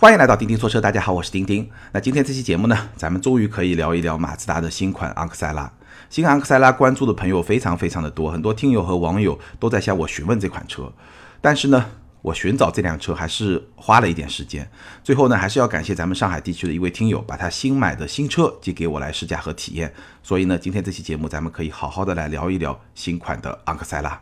欢迎来到钉钉说车，大家好，我是钉钉。那今天这期节目呢，咱们终于可以聊一聊马自达的新款昂克赛拉。新昂克赛拉关注的朋友非常非常的多，很多听友和网友都在向我询问这款车。但是呢，我寻找这辆车还是花了一点时间。最后呢，还是要感谢咱们上海地区的一位听友，把他新买的新车寄给我来试驾和体验。所以呢，今天这期节目咱们可以好好的来聊一聊新款的昂克赛拉。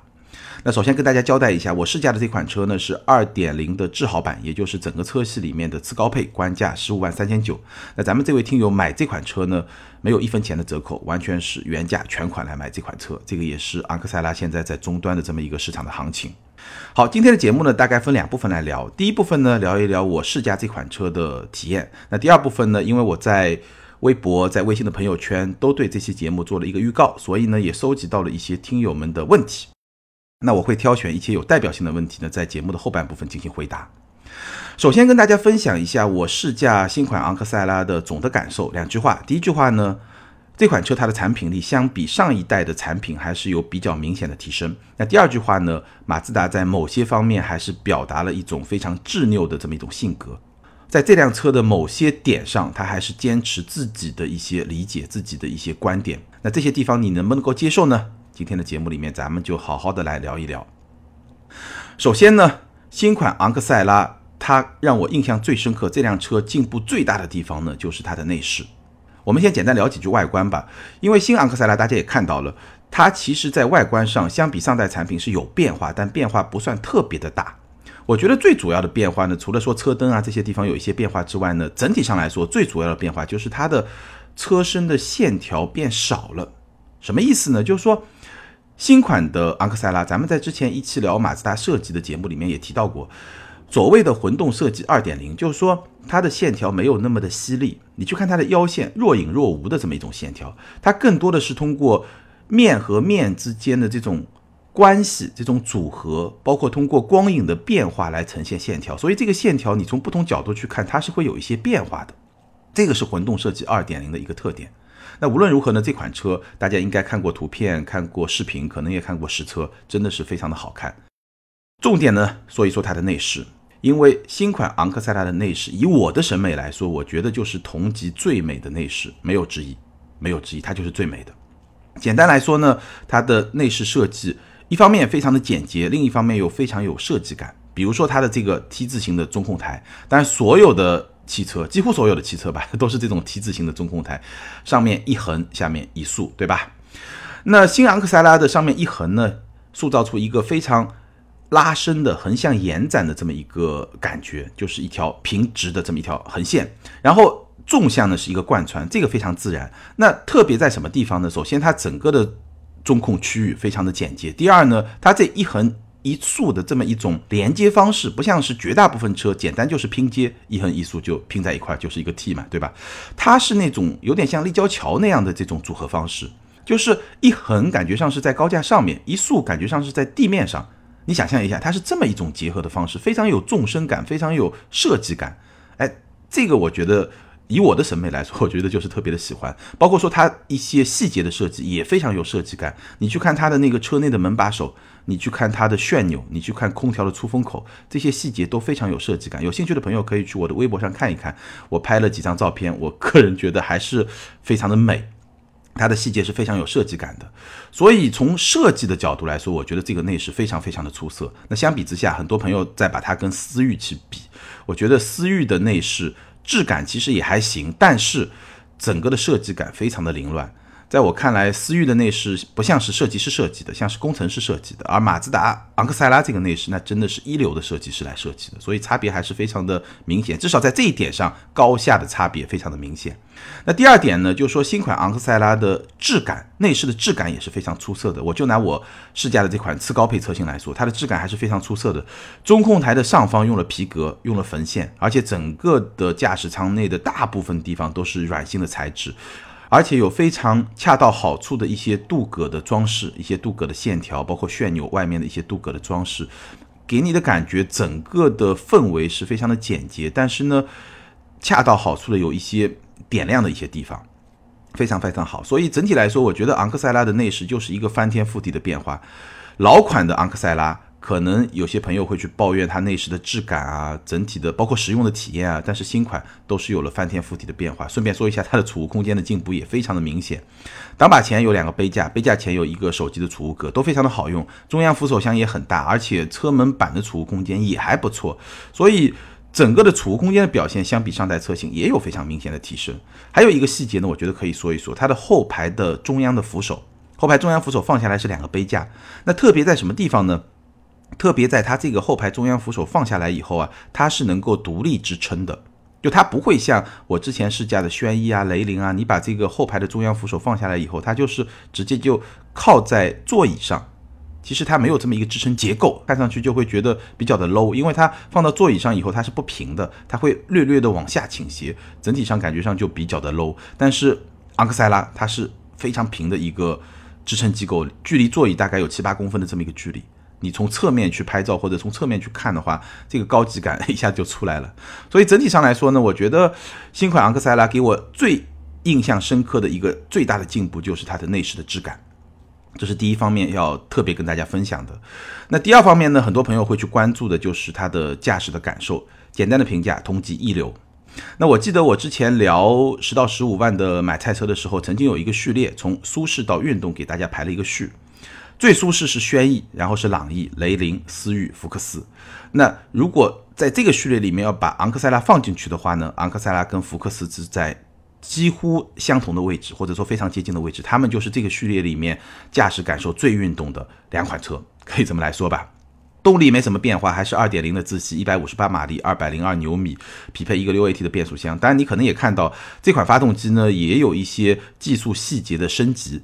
那首先跟大家交代一下，我试驾的这款车呢是2.0的智豪版，也就是整个车系里面的次高配，官价十五万三千九。那咱们这位听友买这款车呢，没有一分钱的折扣，完全是原价全款来买这款车。这个也是昂克赛拉现在在终端的这么一个市场的行情。好，今天的节目呢大概分两部分来聊，第一部分呢聊一聊我试驾这款车的体验。那第二部分呢，因为我在微博、在微信的朋友圈都对这期节目做了一个预告，所以呢也收集到了一些听友们的问题。那我会挑选一些有代表性的问题呢，在节目的后半部分进行回答。首先跟大家分享一下我试驾新款昂克赛拉的总的感受，两句话。第一句话呢，这款车它的产品力相比上一代的产品还是有比较明显的提升。那第二句话呢，马自达在某些方面还是表达了一种非常执拗的这么一种性格，在这辆车的某些点上，它还是坚持自己的一些理解、自己的一些观点。那这些地方你能不能够接受呢？今天的节目里面，咱们就好好的来聊一聊。首先呢，新款昂克赛拉，它让我印象最深刻，这辆车进步最大的地方呢，就是它的内饰。我们先简单聊几句外观吧，因为新昂克赛拉大家也看到了，它其实在外观上相比上代产品是有变化，但变化不算特别的大。我觉得最主要的变化呢，除了说车灯啊这些地方有一些变化之外呢，整体上来说最主要的变化就是它的车身的线条变少了。什么意思呢？就是说。新款的昂克赛拉，咱们在之前一期聊马自达设计的节目里面也提到过，所谓的混动设计二点零，就是说它的线条没有那么的犀利，你去看它的腰线若隐若无的这么一种线条，它更多的是通过面和面之间的这种关系、这种组合，包括通过光影的变化来呈现线条，所以这个线条你从不同角度去看，它是会有一些变化的，这个是混动设计二点零的一个特点。那无论如何呢，这款车大家应该看过图片、看过视频，可能也看过实车，真的是非常的好看。重点呢，说一说它的内饰，因为新款昂克赛拉的内饰，以我的审美来说，我觉得就是同级最美的内饰，没有之一，没有之一，它就是最美的。简单来说呢，它的内饰设计一方面非常的简洁，另一方面又非常有设计感。比如说它的这个 T 字形的中控台，但所有的。汽车几乎所有的汽车吧，都是这种 T 字形的中控台，上面一横，下面一竖，对吧？那新昂克赛拉的上面一横呢，塑造出一个非常拉伸的、横向延展的这么一个感觉，就是一条平直的这么一条横线。然后纵向呢是一个贯穿，这个非常自然。那特别在什么地方呢？首先，它整个的中控区域非常的简洁。第二呢，它这一横。一竖的这么一种连接方式，不像是绝大部分车简单就是拼接，一横一竖就拼在一块就是一个 T 嘛，对吧？它是那种有点像立交桥那样的这种组合方式，就是一横感觉上是在高架上面，一竖感觉上是在地面上。你想象一下，它是这么一种结合的方式，非常有纵深感，非常有设计感。哎，这个我觉得。以我的审美来说，我觉得就是特别的喜欢，包括说它一些细节的设计也非常有设计感。你去看它的那个车内的门把手，你去看它的旋钮，你去看空调的出风口，这些细节都非常有设计感。有兴趣的朋友可以去我的微博上看一看，我拍了几张照片，我个人觉得还是非常的美，它的细节是非常有设计感的。所以从设计的角度来说，我觉得这个内饰非常非常的出色。那相比之下，很多朋友在把它跟思域去比，我觉得思域的内饰。质感其实也还行，但是整个的设计感非常的凌乱。在我看来，思域的内饰不像是设计师设计的，像是工程师设计的。而马自达昂克赛拉这个内饰，那真的是一流的设计师来设计的，所以差别还是非常的明显。至少在这一点上，高下的差别非常的明显。那第二点呢，就是说新款昂克赛拉的质感，内饰的质感也是非常出色的。我就拿我试驾的这款次高配车型来说，它的质感还是非常出色的。中控台的上方用了皮革，用了缝线，而且整个的驾驶舱内的大部分地方都是软性的材质。而且有非常恰到好处的一些镀铬的装饰，一些镀铬的线条，包括旋钮外面的一些镀铬的装饰，给你的感觉整个的氛围是非常的简洁，但是呢，恰到好处的有一些点亮的一些地方，非常非常好。所以整体来说，我觉得昂克赛拉的内饰就是一个翻天覆地的变化。老款的昂克赛拉可能有些朋友会去抱怨它内饰的质感啊，整体的包括实用的体验啊，但是新款都是有了翻天覆地的变化。顺便说一下，它的储物空间的进步也非常的明显。挡把前有两个杯架，杯架前有一个手机的储物格，都非常的好用。中央扶手箱也很大，而且车门板的储物空间也还不错，所以整个的储物空间的表现相比上代车型也有非常明显的提升。还有一个细节呢，我觉得可以说一说，它的后排的中央的扶手，后排中央扶手放下来是两个杯架，那特别在什么地方呢？特别在它这个后排中央扶手放下来以后啊，它是能够独立支撑的，就它不会像我之前试驾的轩逸啊、雷凌啊，你把这个后排的中央扶手放下来以后，它就是直接就靠在座椅上，其实它没有这么一个支撑结构，看上去就会觉得比较的 low，因为它放到座椅上以后它是不平的，它会略略的往下倾斜，整体上感觉上就比较的 low。但是昂克赛拉它是非常平的一个支撑机构，距离座椅大概有七八公分的这么一个距离。你从侧面去拍照或者从侧面去看的话，这个高级感一下就出来了。所以整体上来说呢，我觉得新款昂克赛拉给我最印象深刻的一个最大的进步就是它的内饰的质感，这是第一方面要特别跟大家分享的。那第二方面呢，很多朋友会去关注的就是它的驾驶的感受。简单的评价，同级一流。那我记得我之前聊十到十五万的买菜车的时候，曾经有一个序列，从舒适到运动给大家排了一个序。最舒适是轩逸，然后是朗逸、雷凌、思域、福克斯。那如果在这个序列里面要把昂克赛拉放进去的话呢？昂克赛拉跟福克斯是在几乎相同的位置，或者说非常接近的位置。他们就是这个序列里面驾驶感受最运动的两款车，可以这么来说吧。动力没什么变化，还是二点零的自吸，一百五十八马力，二百零二牛米，匹配一个六 AT 的变速箱。当然，你可能也看到这款发动机呢，也有一些技术细节的升级。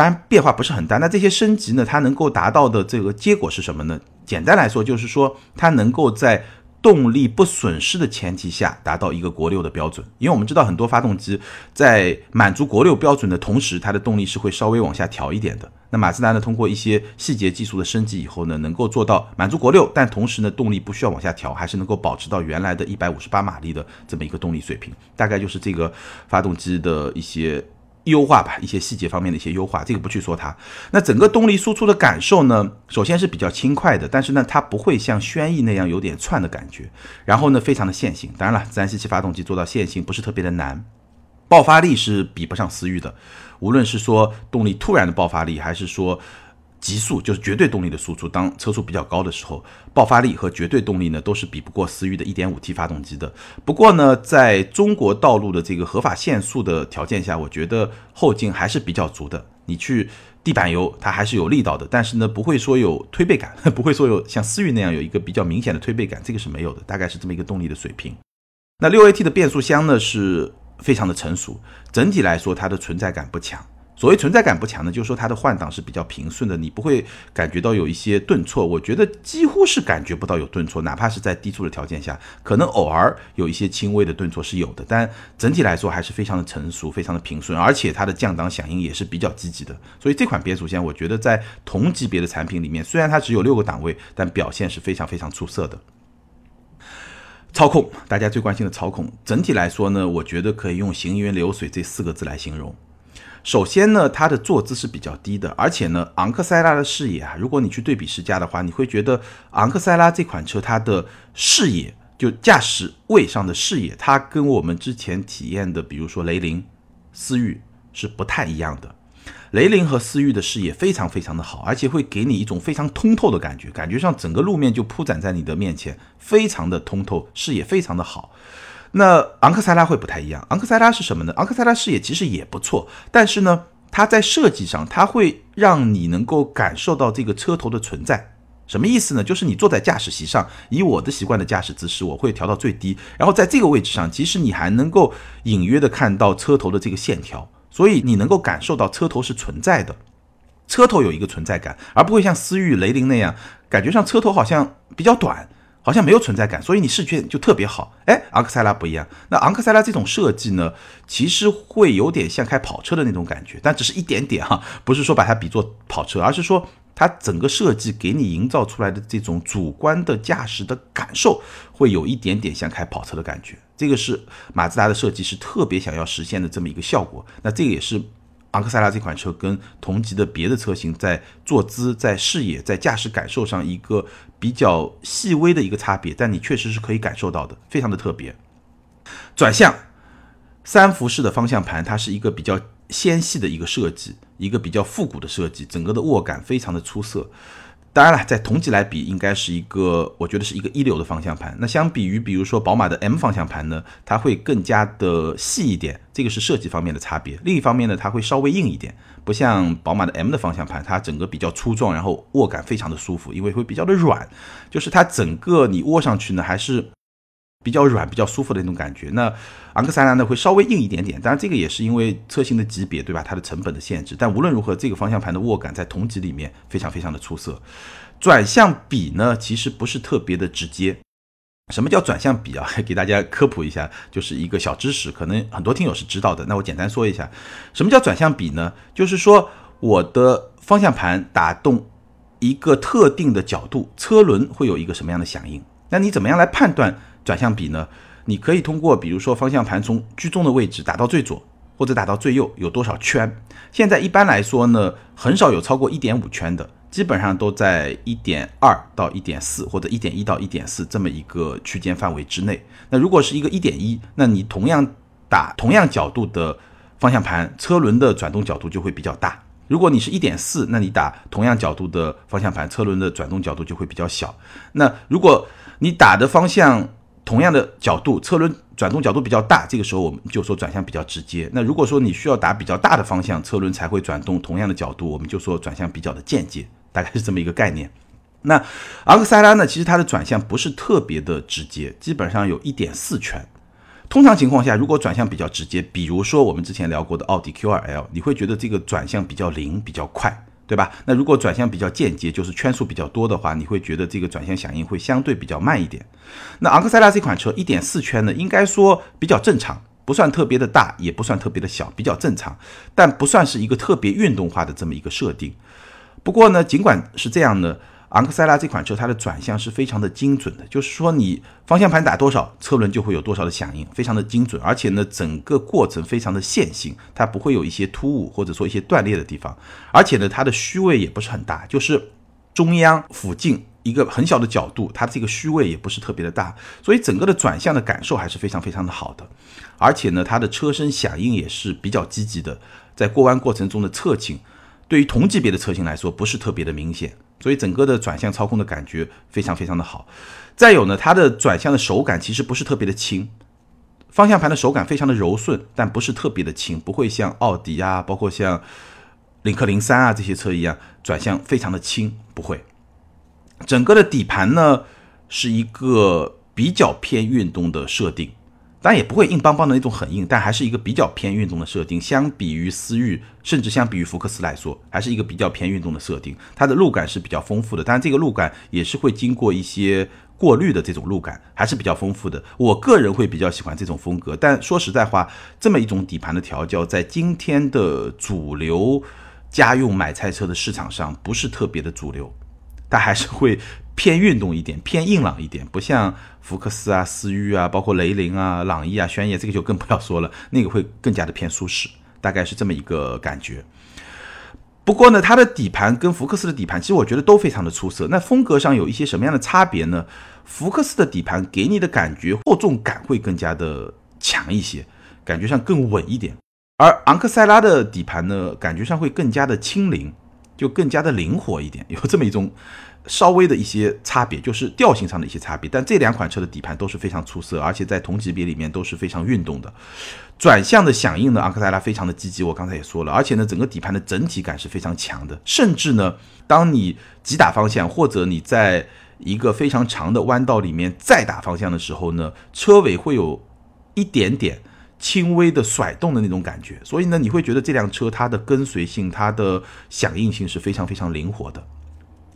当然变化不是很大，那这些升级呢？它能够达到的这个结果是什么呢？简单来说，就是说它能够在动力不损失的前提下达到一个国六的标准。因为我们知道很多发动机在满足国六标准的同时，它的动力是会稍微往下调一点的。那马自达呢，通过一些细节技术的升级以后呢，能够做到满足国六，但同时呢，动力不需要往下调，还是能够保持到原来的一百五十八马力的这么一个动力水平。大概就是这个发动机的一些。优化吧，一些细节方面的一些优化，这个不去说它。那整个动力输出的感受呢，首先是比较轻快的，但是呢，它不会像轩逸那样有点窜的感觉。然后呢，非常的线性。当然了，自然吸气发动机做到线性不是特别的难，爆发力是比不上思域的。无论是说动力突然的爆发力，还是说。极速就是绝对动力的输出，当车速比较高的时候，爆发力和绝对动力呢都是比不过思域的 1.5T 发动机的。不过呢，在中国道路的这个合法限速的条件下，我觉得后劲还是比较足的。你去地板油，它还是有力道的，但是呢，不会说有推背感，不会说有像思域那样有一个比较明显的推背感，这个是没有的，大概是这么一个动力的水平。那 6AT 的变速箱呢是非常的成熟，整体来说它的存在感不强。所谓存在感不强呢，就是说它的换挡是比较平顺的，你不会感觉到有一些顿挫。我觉得几乎是感觉不到有顿挫，哪怕是在低速的条件下，可能偶尔有一些轻微的顿挫是有的，但整体来说还是非常的成熟，非常的平顺，而且它的降档响应也是比较积极的。所以这款变速箱，我觉得在同级别的产品里面，虽然它只有六个档位，但表现是非常非常出色的。操控，大家最关心的操控，整体来说呢，我觉得可以用行云流水这四个字来形容。首先呢，它的坐姿是比较低的，而且呢，昂克赛拉的视野啊，如果你去对比试驾的话，你会觉得昂克赛拉这款车它的视野，就驾驶位上的视野，它跟我们之前体验的，比如说雷凌、思域是不太一样的。雷凌和思域的视野非常非常的好，而且会给你一种非常通透的感觉，感觉上整个路面就铺展在你的面前，非常的通透，视野非常的好。那昂克赛拉会不太一样，昂克赛拉是什么呢？昂克赛拉视野其实也不错，但是呢，它在设计上，它会让你能够感受到这个车头的存在。什么意思呢？就是你坐在驾驶席上，以我的习惯的驾驶姿势，我会调到最低，然后在这个位置上，其实你还能够隐约的看到车头的这个线条，所以你能够感受到车头是存在的，车头有一个存在感，而不会像思域、雷凌那样，感觉上车头好像比较短。好像没有存在感，所以你视觉就特别好。哎，昂克赛拉不一样。那昂克赛拉这种设计呢，其实会有点像开跑车的那种感觉，但只是一点点哈，不是说把它比作跑车，而是说它整个设计给你营造出来的这种主观的驾驶的感受，会有一点点像开跑车的感觉。这个是马自达的设计师特别想要实现的这么一个效果。那这个也是昂克赛拉这款车跟同级的别的车型在坐姿、在视野、在驾驶感受上一个比较细微的一个差别，但你确实是可以感受到的，非常的特别。转向三辐式的方向盘，它是一个比较纤细的一个设计，一个比较复古的设计，整个的握感非常的出色。当然了，在同级来比，应该是一个，我觉得是一个一流的方向盘。那相比于，比如说宝马的 M 方向盘呢，它会更加的细一点，这个是设计方面的差别。另一方面呢，它会稍微硬一点，不像宝马的 M 的方向盘，它整个比较粗壮，然后握感非常的舒服，因为会比较的软，就是它整个你握上去呢，还是。比较软、比较舒服的那种感觉。那昂克赛拉呢，会稍微硬一点点。当然，这个也是因为车型的级别，对吧？它的成本的限制。但无论如何，这个方向盘的握感在同级里面非常非常的出色。转向比呢，其实不是特别的直接。什么叫转向比啊？给大家科普一下，就是一个小知识，可能很多听友是知道的。那我简单说一下，什么叫转向比呢？就是说我的方向盘打动一个特定的角度，车轮会有一个什么样的响应？那你怎么样来判断？转向比呢？你可以通过，比如说方向盘从居中的位置打到最左，或者打到最右，有多少圈？现在一般来说呢，很少有超过一点五圈的，基本上都在一点二到一点四，或者一点一到一点四这么一个区间范围之内。那如果是一个一点一，那你同样打同样角度的方向盘，车轮的转动角度就会比较大。如果你是一点四，那你打同样角度的方向盘，车轮的转动角度就会比较小。那如果你打的方向，同样的角度，车轮转动角度比较大，这个时候我们就说转向比较直接。那如果说你需要打比较大的方向，车轮才会转动同样的角度，我们就说转向比较的间接，大概是这么一个概念。那昂克赛拉呢，其实它的转向不是特别的直接，基本上有一点四圈。通常情况下，如果转向比较直接，比如说我们之前聊过的奥迪 Q2L，你会觉得这个转向比较灵，比较快。对吧？那如果转向比较间接，就是圈数比较多的话，你会觉得这个转向响应会相对比较慢一点。那昂克赛拉这款车一点四圈呢，应该说比较正常，不算特别的大，也不算特别的小，比较正常，但不算是一个特别运动化的这么一个设定。不过呢，尽管是这样呢。昂克赛拉这款车，它的转向是非常的精准的，就是说你方向盘打多少，车轮就会有多少的响应，非常的精准，而且呢，整个过程非常的线性，它不会有一些突兀或者说一些断裂的地方，而且呢，它的虚位也不是很大，就是中央附近一个很小的角度，它这个虚位也不是特别的大，所以整个的转向的感受还是非常非常的好的，而且呢，它的车身响应也是比较积极的，在过弯过程中的侧倾，对于同级别的车型来说不是特别的明显。所以整个的转向操控的感觉非常非常的好，再有呢，它的转向的手感其实不是特别的轻，方向盘的手感非常的柔顺，但不是特别的轻，不会像奥迪啊，包括像领克零三啊这些车一样转向非常的轻，不会。整个的底盘呢是一个比较偏运动的设定。当然也不会硬邦邦的那种很硬，但还是一个比较偏运动的设定。相比于思域，甚至相比于福克斯来说，还是一个比较偏运动的设定。它的路感是比较丰富的，当然这个路感也是会经过一些过滤的这种路感，还是比较丰富的。我个人会比较喜欢这种风格。但说实在话，这么一种底盘的调教，在今天的主流家用买菜车的市场上不是特别的主流，它还是会。偏运动一点，偏硬朗一点，不像福克斯啊、思域啊，包括雷凌啊、朗逸啊、轩逸，这个就更不要说了，那个会更加的偏舒适，大概是这么一个感觉。不过呢，它的底盘跟福克斯的底盘，其实我觉得都非常的出色。那风格上有一些什么样的差别呢？福克斯的底盘给你的感觉厚重感会更加的强一些，感觉上更稳一点。而昂克赛拉的底盘呢，感觉上会更加的轻灵，就更加的灵活一点，有这么一种。稍微的一些差别，就是调性上的一些差别，但这两款车的底盘都是非常出色，而且在同级别里面都是非常运动的。转向的响应呢，昂克赛拉非常的积极，我刚才也说了，而且呢，整个底盘的整体感是非常强的，甚至呢，当你急打方向或者你在一个非常长的弯道里面再打方向的时候呢，车尾会有一点点轻微的甩动的那种感觉，所以呢，你会觉得这辆车它的跟随性、它的响应性是非常非常灵活的。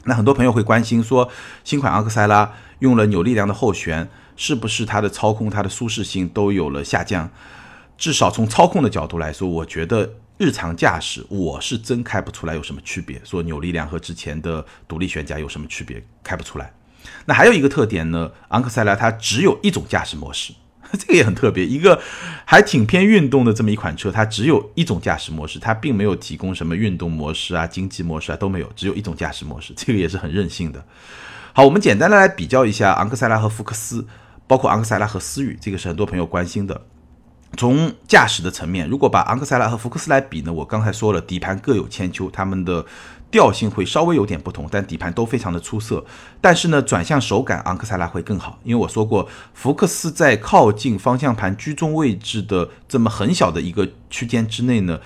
那很多朋友会关心说，新款昂克赛拉用了扭力梁的后悬，是不是它的操控、它的舒适性都有了下降？至少从操控的角度来说，我觉得日常驾驶我是真开不出来有什么区别。说扭力梁和之前的独立悬架有什么区别？开不出来。那还有一个特点呢，昂克赛拉它只有一种驾驶模式，这个也很特别，一个还挺偏运动的这么一款车，它只有一种驾驶模式，它并没有提供什么运动模式啊、经济模式啊都没有，只有一种驾驶模式，这个也是很任性的。好，我们简单的来比较一下昂克赛拉和福克斯，包括昂克赛拉和思域，这个是很多朋友关心的。从驾驶的层面，如果把昂克赛拉和福克斯来比呢，我刚才说了，底盘各有千秋，它们的。调性会稍微有点不同，但底盘都非常的出色。但是呢，转向手感昂克赛拉会更好，因为我说过，福克斯在靠近方向盘居中位置的这么很小的一个区间之内呢，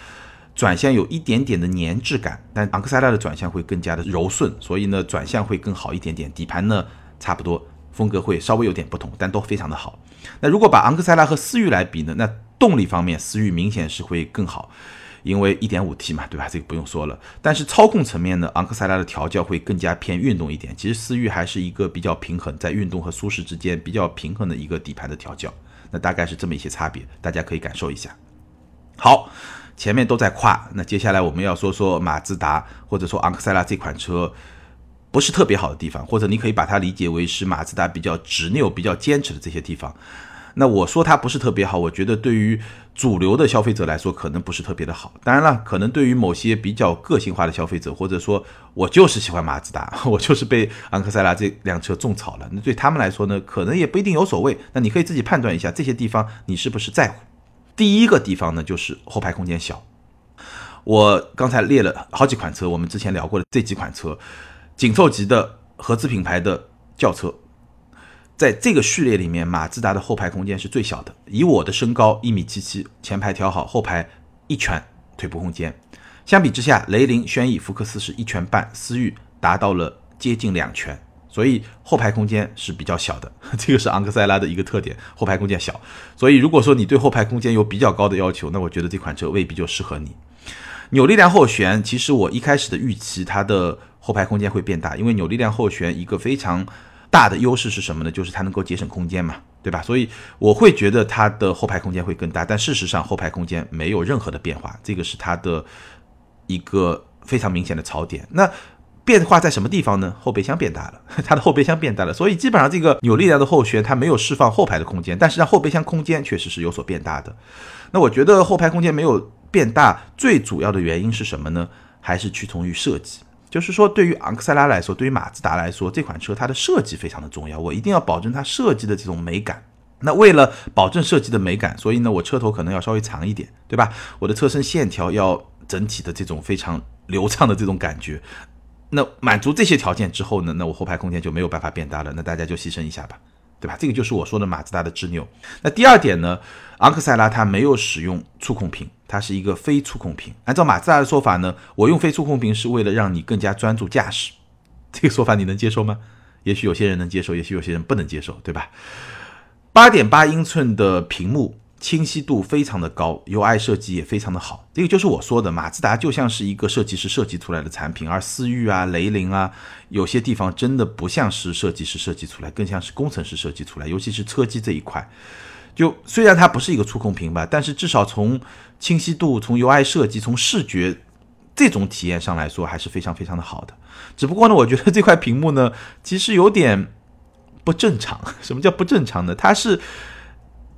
转向有一点点的粘滞感，但昂克赛拉的转向会更加的柔顺，所以呢，转向会更好一点点。底盘呢，差不多，风格会稍微有点不同，但都非常的好。那如果把昂克赛拉和思域来比呢，那动力方面，思域明显是会更好。因为 1.5T 嘛，对吧？这个不用说了。但是操控层面呢，昂克赛拉的调教会更加偏运动一点。其实思域还是一个比较平衡，在运动和舒适之间比较平衡的一个底盘的调教。那大概是这么一些差别，大家可以感受一下。好，前面都在夸，那接下来我们要说说马自达或者说昂克赛拉这款车不是特别好的地方，或者你可以把它理解为是马自达比较执拗、比较坚持的这些地方。那我说它不是特别好，我觉得对于主流的消费者来说，可能不是特别的好。当然了，可能对于某些比较个性化的消费者，或者说我就是喜欢马自达，我就是被昂克赛拉这辆车种草了。那对他们来说呢，可能也不一定有所谓。那你可以自己判断一下这些地方你是不是在乎。第一个地方呢，就是后排空间小。我刚才列了好几款车，我们之前聊过的这几款车，紧凑级的合资品牌的轿车。在这个序列里面，马自达的后排空间是最小的。以我的身高一米七七，前排调好，后排一拳腿部空间。相比之下，雷凌、轩逸、福克斯是一拳半，思域达到了接近两拳，所以后排空间是比较小的。这个是昂克赛拉的一个特点，后排空间小。所以如果说你对后排空间有比较高的要求，那我觉得这款车未必就适合你。扭力梁后悬，其实我一开始的预期它的后排空间会变大，因为扭力梁后悬一个非常。大的优势是什么呢？就是它能够节省空间嘛，对吧？所以我会觉得它的后排空间会更大，但事实上后排空间没有任何的变化，这个是它的一个非常明显的槽点。那变化在什么地方呢？后备箱变大了，它的后备箱变大了，所以基本上这个扭力梁的后悬它没有释放后排的空间，但是让后备箱空间确实是有所变大的。那我觉得后排空间没有变大，最主要的原因是什么呢？还是屈从于设计。就是说，对于昂克赛拉来说，对于马自达来说，这款车它的设计非常的重要，我一定要保证它设计的这种美感。那为了保证设计的美感，所以呢，我车头可能要稍微长一点，对吧？我的车身线条要整体的这种非常流畅的这种感觉。那满足这些条件之后呢，那我后排空间就没有办法变大了。那大家就牺牲一下吧。对吧？这个就是我说的马自达的执拗。那第二点呢，昂克赛拉它没有使用触控屏，它是一个非触控屏。按照马自达的说法呢，我用非触控屏是为了让你更加专注驾驶。这个说法你能接受吗？也许有些人能接受，也许有些人不能接受，对吧？八点八英寸的屏幕。清晰度非常的高，UI 设计也非常的好，这个就是我说的，马自达就像是一个设计师设计出来的产品，而思域啊、雷凌啊，有些地方真的不像是设计师设计出来，更像是工程师设计出来，尤其是车机这一块，就虽然它不是一个触控屏吧，但是至少从清晰度、从 UI 设计、从视觉这种体验上来说，还是非常非常的好的。只不过呢，我觉得这块屏幕呢，其实有点不正常。什么叫不正常呢？它是。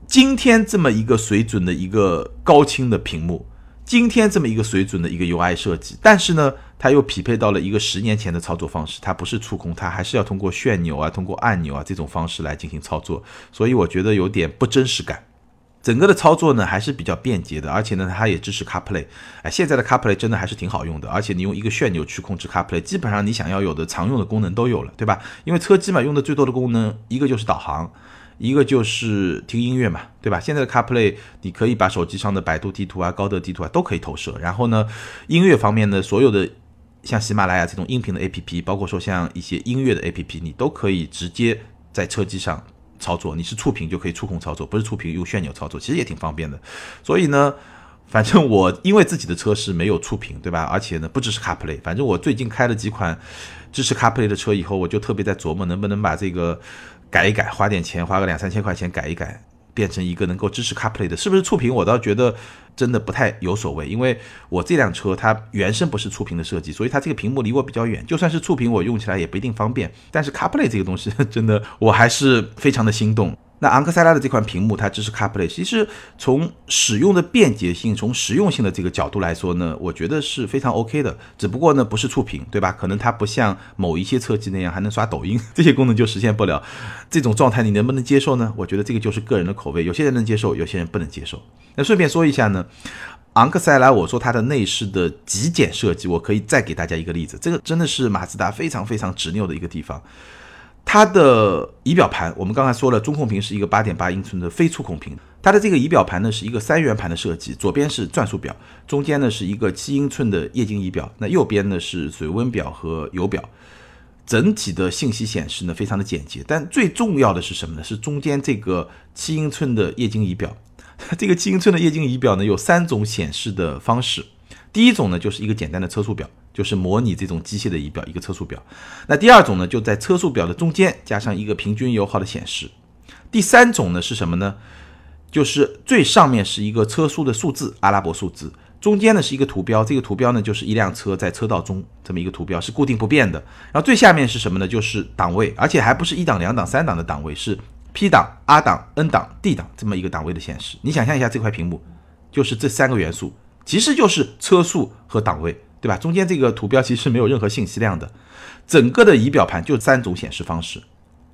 今天这么一个水准的一个高清的屏幕，今天这么一个水准的一个 UI 设计，但是呢，它又匹配到了一个十年前的操作方式，它不是触控，它还是要通过旋钮啊、通过按钮啊这种方式来进行操作，所以我觉得有点不真实感。整个的操作呢还是比较便捷的，而且呢它也支持 CarPlay，哎，现在的 CarPlay 真的还是挺好用的，而且你用一个旋钮去控制 CarPlay，基本上你想要有的常用的功能都有了，对吧？因为车机嘛，用的最多的功能一个就是导航。一个就是听音乐嘛，对吧？现在的 CarPlay 你可以把手机上的百度地图啊、高德地图啊都可以投射。然后呢，音乐方面呢，所有的像喜马拉雅这种音频的 APP，包括说像一些音乐的 APP，你都可以直接在车机上操作。你是触屏就可以触控操作，不是触屏用旋钮操作，其实也挺方便的。所以呢，反正我因为自己的车是没有触屏，对吧？而且呢不支持 CarPlay。反正我最近开了几款支持 CarPlay 的车以后，我就特别在琢磨能不能把这个。改一改，花点钱，花个两三千块钱改一改，变成一个能够支持 CarPlay 的，是不是触屏？我倒觉得真的不太有所谓，因为我这辆车它原生不是触屏的设计，所以它这个屏幕离我比较远，就算是触屏，我用起来也不一定方便。但是 CarPlay 这个东西真的我还是非常的心动。那昂克赛拉的这款屏幕它支持 CarPlay，其实从使用的便捷性、从实用性的这个角度来说呢，我觉得是非常 OK 的。只不过呢，不是触屏，对吧？可能它不像某一些车机那样还能刷抖音，这些功能就实现不了。这种状态你能不能接受呢？我觉得这个就是个人的口味，有些人能接受，有些人不能接受。那顺便说一下呢，昂克赛拉，我说它的内饰的极简设计，我可以再给大家一个例子，这个真的是马自达非常非常执拗的一个地方。它的仪表盘，我们刚才说了，中控屏是一个八点八英寸的非触控屏。它的这个仪表盘呢，是一个三圆盘的设计，左边是转速表，中间呢是一个七英寸的液晶仪表，那右边呢是水温表和油表。整体的信息显示呢，非常的简洁。但最重要的是什么呢？是中间这个七英寸的液晶仪表。这个七英寸的液晶仪表呢，有三种显示的方式。第一种呢，就是一个简单的车速表。就是模拟这种机械的仪表，一个车速表。那第二种呢，就在车速表的中间加上一个平均油耗的显示。第三种呢是什么呢？就是最上面是一个车速的数字，阿拉伯数字，中间呢是一个图标，这个图标呢就是一辆车在车道中这么一个图标，是固定不变的。然后最下面是什么呢？就是档位，而且还不是一档、两档、三档的档位，是 P 档、R 档、N 档、D 档这么一个档位的显示。你想象一下，这块屏幕就是这三个元素，其实就是车速和档位。对吧？中间这个图标其实没有任何信息量的，整个的仪表盘就三种显示方式，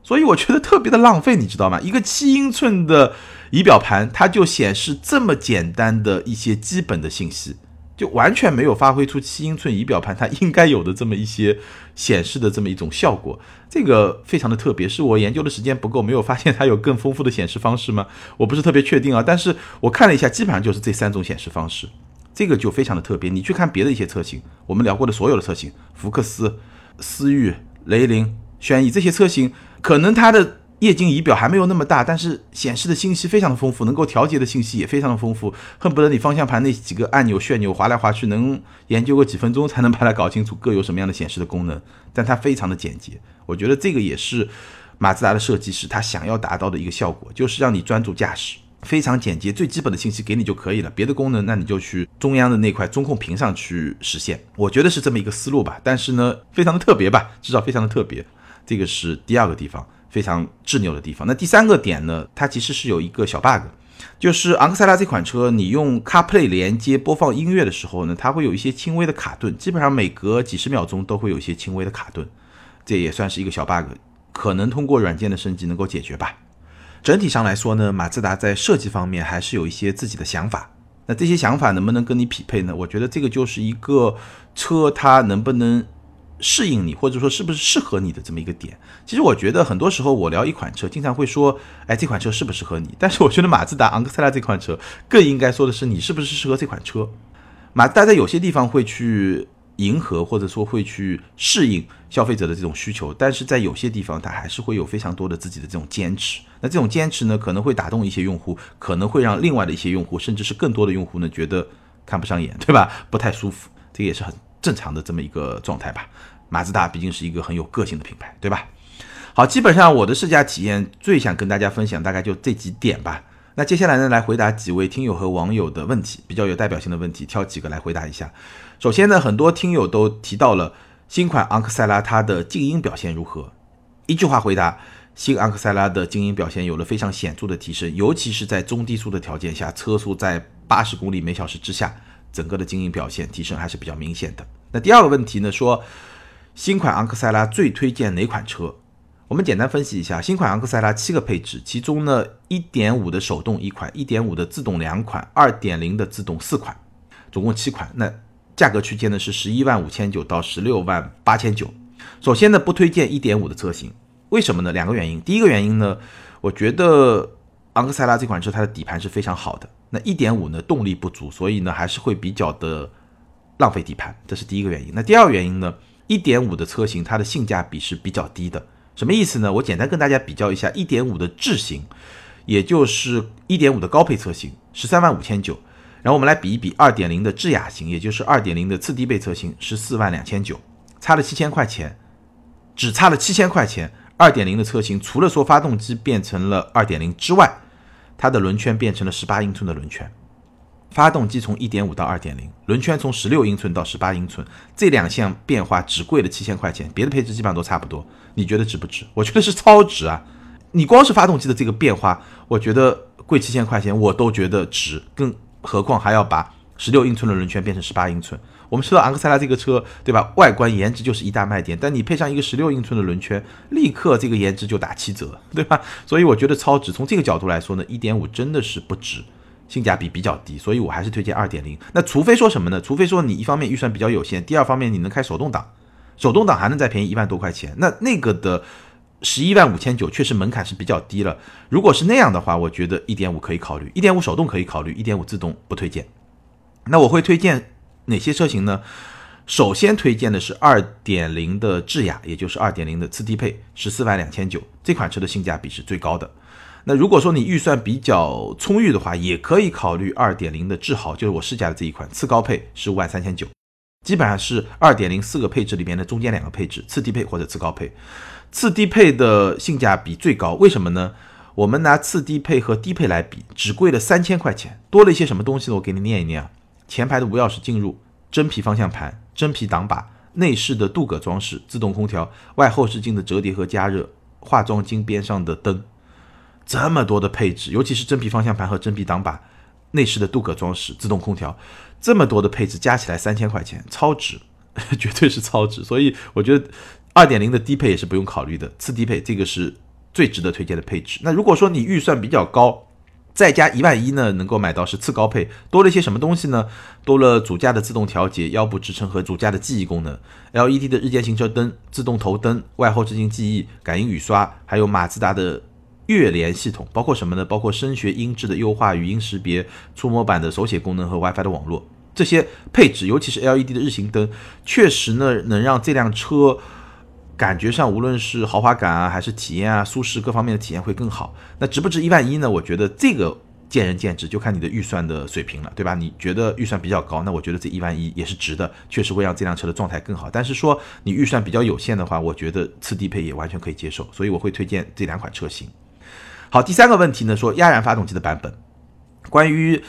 所以我觉得特别的浪费，你知道吗？一个七英寸的仪表盘，它就显示这么简单的一些基本的信息，就完全没有发挥出七英寸仪表盘它应该有的这么一些显示的这么一种效果，这个非常的特别。是我研究的时间不够，没有发现它有更丰富的显示方式吗？我不是特别确定啊，但是我看了一下，基本上就是这三种显示方式。这个就非常的特别，你去看别的一些车型，我们聊过的所有的车型，福克斯、思域、雷凌、轩逸这些车型，可能它的液晶仪表还没有那么大，但是显示的信息非常的丰富，能够调节的信息也非常的丰富，恨不得你方向盘那几个按钮旋钮划来划去，能研究个几分钟才能把它搞清楚各有什么样的显示的功能，但它非常的简洁，我觉得这个也是马自达的设计师他想要达到的一个效果，就是让你专注驾驶。非常简洁，最基本的信息给你就可以了，别的功能那你就去中央的那块中控屏上去实现。我觉得是这么一个思路吧，但是呢，非常的特别吧，至少非常的特别。这个是第二个地方，非常执拗的地方。那第三个点呢，它其实是有一个小 bug，就是昂克赛拉这款车，你用 CarPlay 连接播放音乐的时候呢，它会有一些轻微的卡顿，基本上每隔几十秒钟都会有一些轻微的卡顿，这也算是一个小 bug，可能通过软件的升级能够解决吧。整体上来说呢，马自达在设计方面还是有一些自己的想法。那这些想法能不能跟你匹配呢？我觉得这个就是一个车它能不能适应你，或者说是不是适合你的这么一个点。其实我觉得很多时候我聊一款车，经常会说，哎，这款车适不适合你？但是我觉得马自达昂克赛拉这款车更应该说的是，你是不是适合这款车？马自达在有些地方会去。迎合或者说会去适应消费者的这种需求，但是在有些地方，它还是会有非常多的自己的这种坚持。那这种坚持呢，可能会打动一些用户，可能会让另外的一些用户，甚至是更多的用户呢，觉得看不上眼，对吧？不太舒服，这也是很正常的这么一个状态吧。马自达毕竟是一个很有个性的品牌，对吧？好，基本上我的试驾体验最想跟大家分享，大概就这几点吧。那接下来呢，来回答几位听友和网友的问题，比较有代表性的问题，挑几个来回答一下。首先呢，很多听友都提到了新款昂克赛拉它的静音表现如何？一句话回答：新昂克赛拉的静音表现有了非常显著的提升，尤其是在中低速的条件下，车速在八十公里每小时之下，整个的静音表现提升还是比较明显的。那第二个问题呢，说新款昂克赛拉最推荐哪款车？我们简单分析一下，新款昂克赛拉七个配置，其中呢，一点五的手动一款，一点五的自动两款，二点零的自动四款，总共七款。那价格区间呢是十一万五千九到十六万八千九。首先呢，不推荐一点五的车型，为什么呢？两个原因。第一个原因呢，我觉得昂克赛拉这款车它的底盘是非常好的，那一点五呢动力不足，所以呢还是会比较的浪费底盘，这是第一个原因。那第二个原因呢，一点五的车型它的性价比是比较低的，什么意思呢？我简单跟大家比较一下一点五的智行，也就是一点五的高配车型，十三万五千九。然后我们来比一比二点零的智雅型，也就是二点零的次低配车型，十四万两千九，差了七千块钱，只差了七千块钱。二点零的车型除了说发动机变成了二点零之外，它的轮圈变成了十八英寸的轮圈，发动机从一点五到二点零，轮圈从十六英寸到十八英寸，这两项变化只贵了七千块钱，别的配置基本上都差不多。你觉得值不值？我觉得是超值啊！你光是发动机的这个变化，我觉得贵七千块钱我都觉得值，更何况还要把十六英寸的轮圈变成十八英寸。我们知道昂克赛拉这个车，对吧？外观颜值就是一大卖点，但你配上一个十六英寸的轮圈，立刻这个颜值就打七折，对吧？所以我觉得超值。从这个角度来说呢，一点五真的是不值，性价比比较低，所以我还是推荐二点零。那除非说什么呢？除非说你一方面预算比较有限，第二方面你能开手动挡，手动挡还能再便宜一万多块钱，那那个的十一万五千九确实门槛是比较低了。如果是那样的话，我觉得一点五可以考虑，一点五手动可以考虑，一点五自动不推荐。那我会推荐。哪些车型呢？首先推荐的是二点零的智雅，也就是二点零的次低配，十四万两千九，这款车的性价比是最高的。那如果说你预算比较充裕的话，也可以考虑二点零的智豪，就是我试驾的这一款次高配，十五万三千九，基本上是二点零四个配置里面的中间两个配置，次低配或者次高配。次低配的性价比最高，为什么呢？我们拿次低配和低配来比，只贵了三千块钱，多了一些什么东西呢？我给你念一念啊。前排的无钥匙进入，真皮方向盘，真皮挡把，内饰的镀铬装饰，自动空调，外后视镜的折叠和加热，化妆镜边上的灯，这么多的配置，尤其是真皮方向盘和真皮挡把，内饰的镀铬装饰，自动空调，这么多的配置加起来三千块钱，超值，绝对是超值。所以我觉得二点零的低配也是不用考虑的，次低配这个是最值得推荐的配置。那如果说你预算比较高，再加一万一呢，能够买到是次高配，多了一些什么东西呢？多了主驾的自动调节、腰部支撑和主驾的记忆功能，LED 的日间行车灯、自动头灯、外后视镜记忆、感应雨刷，还有马自达的悦联系统，包括什么呢？包括声学音质的优化、语音识别、触摸板的手写功能和 WiFi 的网络，这些配置，尤其是 LED 的日行灯，确实呢能让这辆车。感觉上，无论是豪华感啊，还是体验啊、舒适各方面的体验会更好。那值不值一万一呢？我觉得这个见仁见智，就看你的预算的水平了，对吧？你觉得预算比较高，那我觉得这一万一也是值的，确实会让这辆车的状态更好。但是说你预算比较有限的话，我觉得次低配也完全可以接受，所以我会推荐这两款车型。好，第三个问题呢，说压燃发动机的版本。关于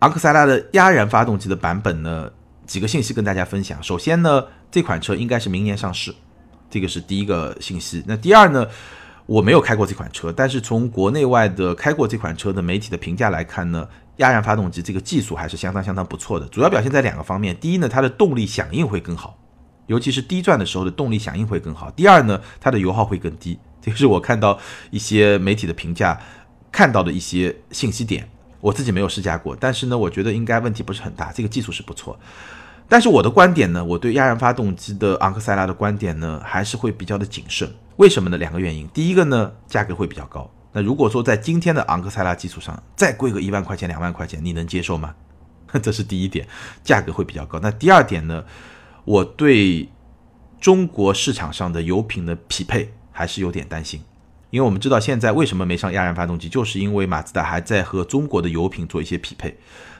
昂克赛拉的压燃发动机的版本呢，几个信息跟大家分享。首先呢，这款车应该是明年上市。这个是第一个信息。那第二呢？我没有开过这款车，但是从国内外的开过这款车的媒体的评价来看呢，压燃发动机这个技术还是相当相当不错的。主要表现在两个方面：第一呢，它的动力响应会更好，尤其是低转的时候的动力响应会更好；第二呢，它的油耗会更低。这是我看到一些媒体的评价看到的一些信息点。我自己没有试驾过，但是呢，我觉得应该问题不是很大。这个技术是不错。但是我的观点呢，我对压燃发动机的昂克赛拉的观点呢，还是会比较的谨慎。为什么呢？两个原因。第一个呢，价格会比较高。那如果说在今天的昂克赛拉基础上再贵个一万块钱、两万块钱，你能接受吗？这是第一点，价格会比较高。那第二点呢，我对中国市场上的油品的匹配还是有点担心。因为我们知道现在为什么没上压燃发动机，就是因为马自达还在和中国的油品做一些匹配。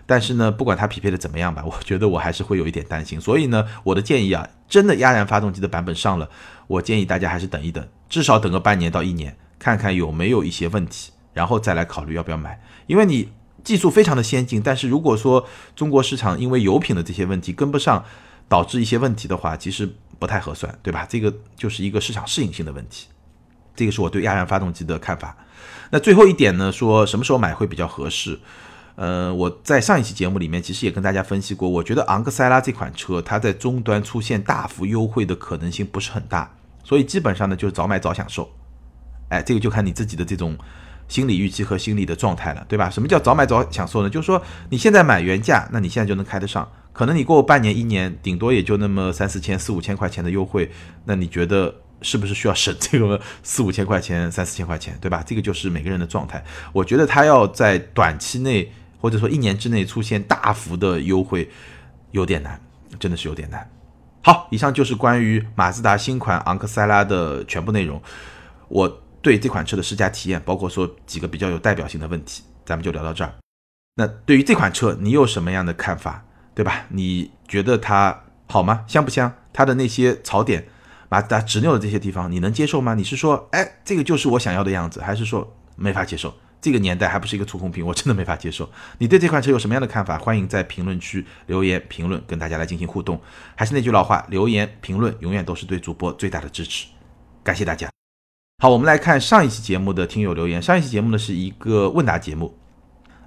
但是呢，不管它匹配的怎么样吧，我觉得我还是会有一点担心。所以呢，我的建议啊，真的压燃发动机的版本上了，我建议大家还是等一等，至少等个半年到一年，看看有没有一些问题，然后再来考虑要不要买。因为你技术非常的先进，但是如果说中国市场因为油品的这些问题跟不上，导致一些问题的话，其实不太合算，对吧？这个就是一个市场适应性的问题。这个是我对压燃发动机的看法。那最后一点呢，说什么时候买会比较合适？呃，我在上一期节目里面其实也跟大家分析过，我觉得昂克赛拉这款车它在终端出现大幅优惠的可能性不是很大，所以基本上呢就是早买早享受。哎，这个就看你自己的这种心理预期和心理的状态了，对吧？什么叫早买早享受呢？就是说你现在买原价，那你现在就能开得上，可能你过半年一年，顶多也就那么三四千、四五千块钱的优惠，那你觉得是不是需要省这个四五千块钱、三四千块钱，对吧？这个就是每个人的状态。我觉得他要在短期内。或者说一年之内出现大幅的优惠，有点难，真的是有点难。好，以上就是关于马自达新款昂克赛拉的全部内容。我对这款车的试驾体验，包括说几个比较有代表性的问题，咱们就聊到这儿。那对于这款车，你有什么样的看法，对吧？你觉得它好吗？香不香？它的那些槽点，马自达执拗的这些地方，你能接受吗？你是说，哎，这个就是我想要的样子，还是说没法接受？这个年代还不是一个触控屏，我真的没法接受。你对这款车有什么样的看法？欢迎在评论区留言评论，跟大家来进行互动。还是那句老话，留言评论永远都是对主播最大的支持。感谢大家。好，我们来看上一期节目的听友留言。上一期节目呢是一个问答节目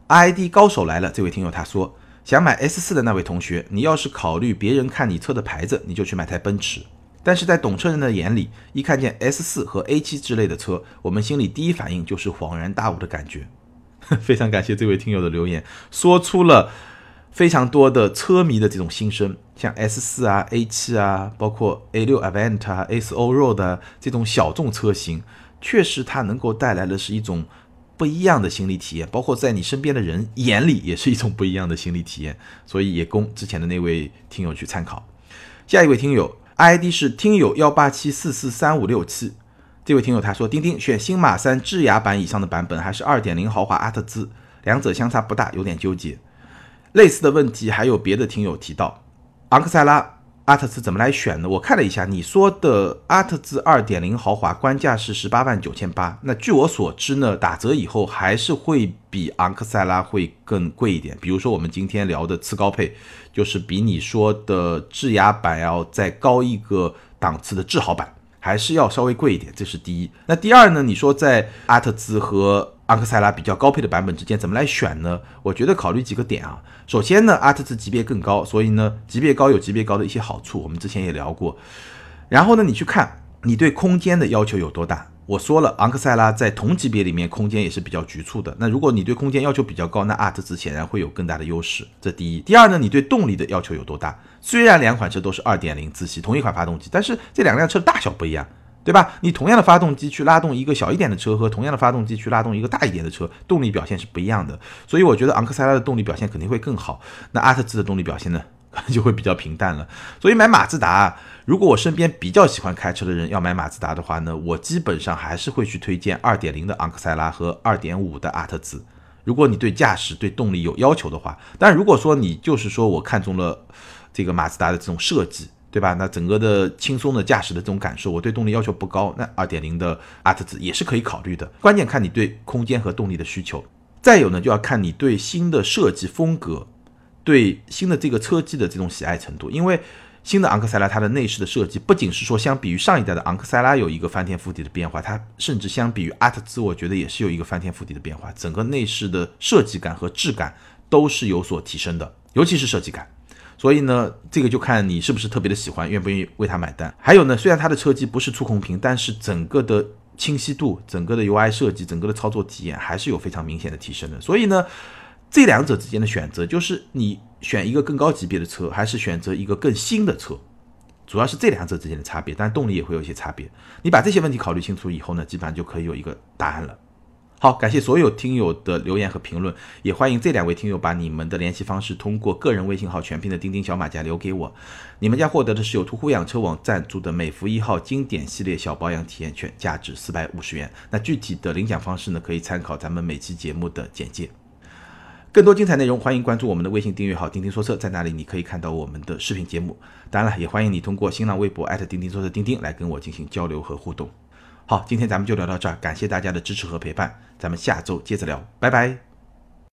，ID 高手来了。这位听友他说，想买 S 四的那位同学，你要是考虑别人看你车的牌子，你就去买台奔驰。但是在懂车人的眼里，一看见 S 四和 A 七之类的车，我们心里第一反应就是恍然大悟的感觉。非常感谢这位听友的留言，说出了。非常多的车迷的这种心声，像 S 四啊、A 七啊，包括 A 六 Avant 啊、S O Road 这种小众车型，确实它能够带来的是一种不一样的心理体验，包括在你身边的人眼里也是一种不一样的心理体验。所以也供之前的那位听友去参考。下一位听友 ID 是听友幺八七四四三五六七，这位听友他说：钉钉选新马三智雅版以上的版本，还是二点零豪华阿特兹？两者相差不大，有点纠结。类似的问题还有别的听友提到，昂克赛拉、阿特兹怎么来选呢？我看了一下，你说的阿特兹二点零豪华官价是十八万九千八，那据我所知呢，打折以后还是会比昂克赛拉会更贵一点。比如说我们今天聊的次高配，就是比你说的智雅版要再高一个档次的智豪版，还是要稍微贵一点，这是第一。那第二呢？你说在阿特兹和昂克赛拉比较高配的版本之间怎么来选呢？我觉得考虑几个点啊。首先呢，阿特兹级别更高，所以呢，级别高有级别高的一些好处，我们之前也聊过。然后呢，你去看你对空间的要求有多大。我说了，昂克赛拉在同级别里面空间也是比较局促的。那如果你对空间要求比较高，那阿特兹显然会有更大的优势。这第一。第二呢，你对动力的要求有多大？虽然两款车都是二点零自吸，同一款发动机，但是这两辆车大小不一样。对吧？你同样的发动机去拉动一个小一点的车和同样的发动机去拉动一个大一点的车，动力表现是不一样的。所以我觉得昂克赛拉的动力表现肯定会更好。那阿特兹的动力表现呢，可能就会比较平淡了。所以买马自达，如果我身边比较喜欢开车的人要买马自达的话呢，我基本上还是会去推荐2.0的昂克赛拉和2.5的阿特兹。如果你对驾驶对动力有要求的话，但如果说你就是说我看中了这个马自达的这种设计。对吧？那整个的轻松的驾驶的这种感受，我对动力要求不高，那二点零的阿特兹也是可以考虑的。关键看你对空间和动力的需求，再有呢，就要看你对新的设计风格、对新的这个车机的这种喜爱程度。因为新的昂克赛拉它的内饰的设计，不仅是说相比于上一代的昂克赛拉有一个翻天覆地的变化，它甚至相比于阿特兹，我觉得也是有一个翻天覆地的变化。整个内饰的设计感和质感都是有所提升的，尤其是设计感。所以呢，这个就看你是不是特别的喜欢，愿不愿意为它买单。还有呢，虽然它的车机不是触控屏，但是整个的清晰度、整个的 UI 设计、整个的操作体验还是有非常明显的提升的。所以呢，这两者之间的选择就是你选一个更高级别的车，还是选择一个更新的车，主要是这两者之间的差别。但动力也会有一些差别。你把这些问题考虑清楚以后呢，基本上就可以有一个答案了。好，感谢所有听友的留言和评论，也欢迎这两位听友把你们的联系方式通过个人微信号全拼的钉钉小马甲留给我，你们将获得的是由途虎养车网赞助的美孚一号经典系列小保养体验券，价值四百五十元。那具体的领奖方式呢，可以参考咱们每期节目的简介。更多精彩内容，欢迎关注我们的微信订阅号“钉钉说车”，在那里你可以看到我们的视频节目。当然了，也欢迎你通过新浪微博钉钉说车钉钉来跟我进行交流和互动。好，今天咱们就聊到这儿，感谢大家的支持和陪伴，咱们下周接着聊，拜拜。